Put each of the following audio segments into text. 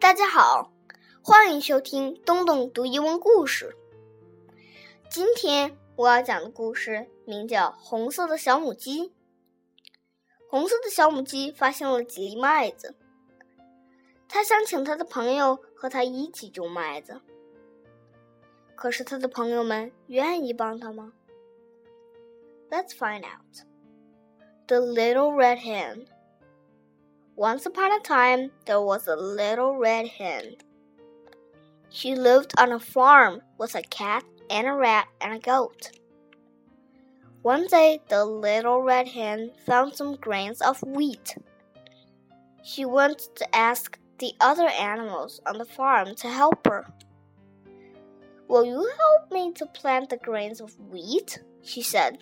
大家好，欢迎收听东东读英文故事。今天我要讲的故事名叫《红色的小母鸡》。红色的小母鸡发现了几粒麦子，它想请它的朋友和它一起种麦子。可是它的朋友们愿意帮它吗？Let's find out. The little red hen. Once upon a time, there was a little red hen. She lived on a farm with a cat and a rat and a goat. One day, the little red hen found some grains of wheat. She went to ask the other animals on the farm to help her. Will you help me to plant the grains of wheat? she said.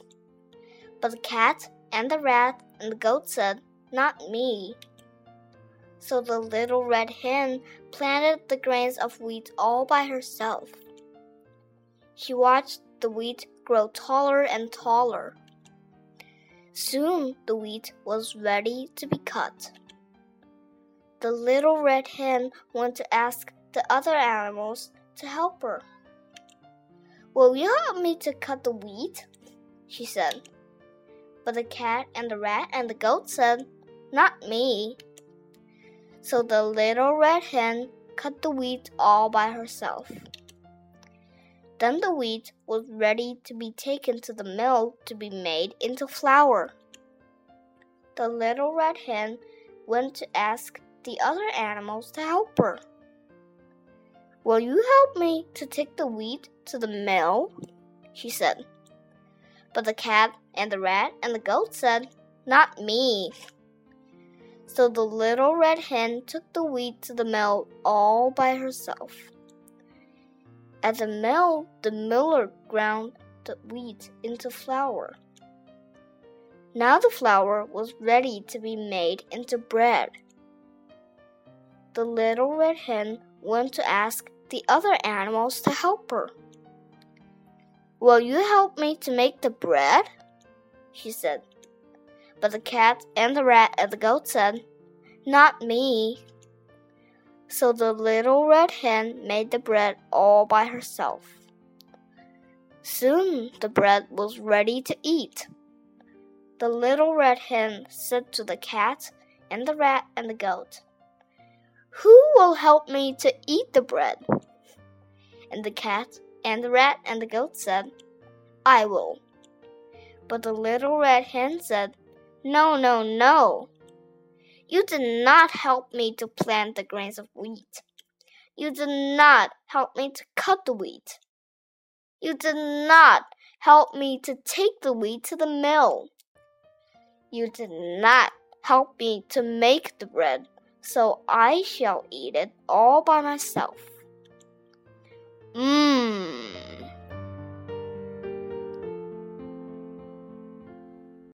But the cat and the rat and the goat said, Not me. So the little red hen planted the grains of wheat all by herself. She watched the wheat grow taller and taller. Soon the wheat was ready to be cut. The little red hen went to ask the other animals to help her. Will you help me to cut the wheat? she said. But the cat and the rat and the goat said, Not me. So the little red hen cut the wheat all by herself. Then the wheat was ready to be taken to the mill to be made into flour. The little red hen went to ask the other animals to help her. Will you help me to take the wheat to the mill? she said. But the cat and the rat and the goat said, Not me. So the little red hen took the wheat to the mill all by herself. At the mill, the miller ground the wheat into flour. Now the flour was ready to be made into bread. The little red hen went to ask the other animals to help her. Will you help me to make the bread? she said. But the cat and the rat and the goat said, Not me. So the little red hen made the bread all by herself. Soon the bread was ready to eat. The little red hen said to the cat and the rat and the goat, Who will help me to eat the bread? And the cat and the rat and the goat said, I will. But the little red hen said, No, no, no. You did not help me to plant the grains of wheat. You did not help me to cut the wheat. You did not help me to take the wheat to the mill. You did not help me to make the bread, so I shall eat it all by myself.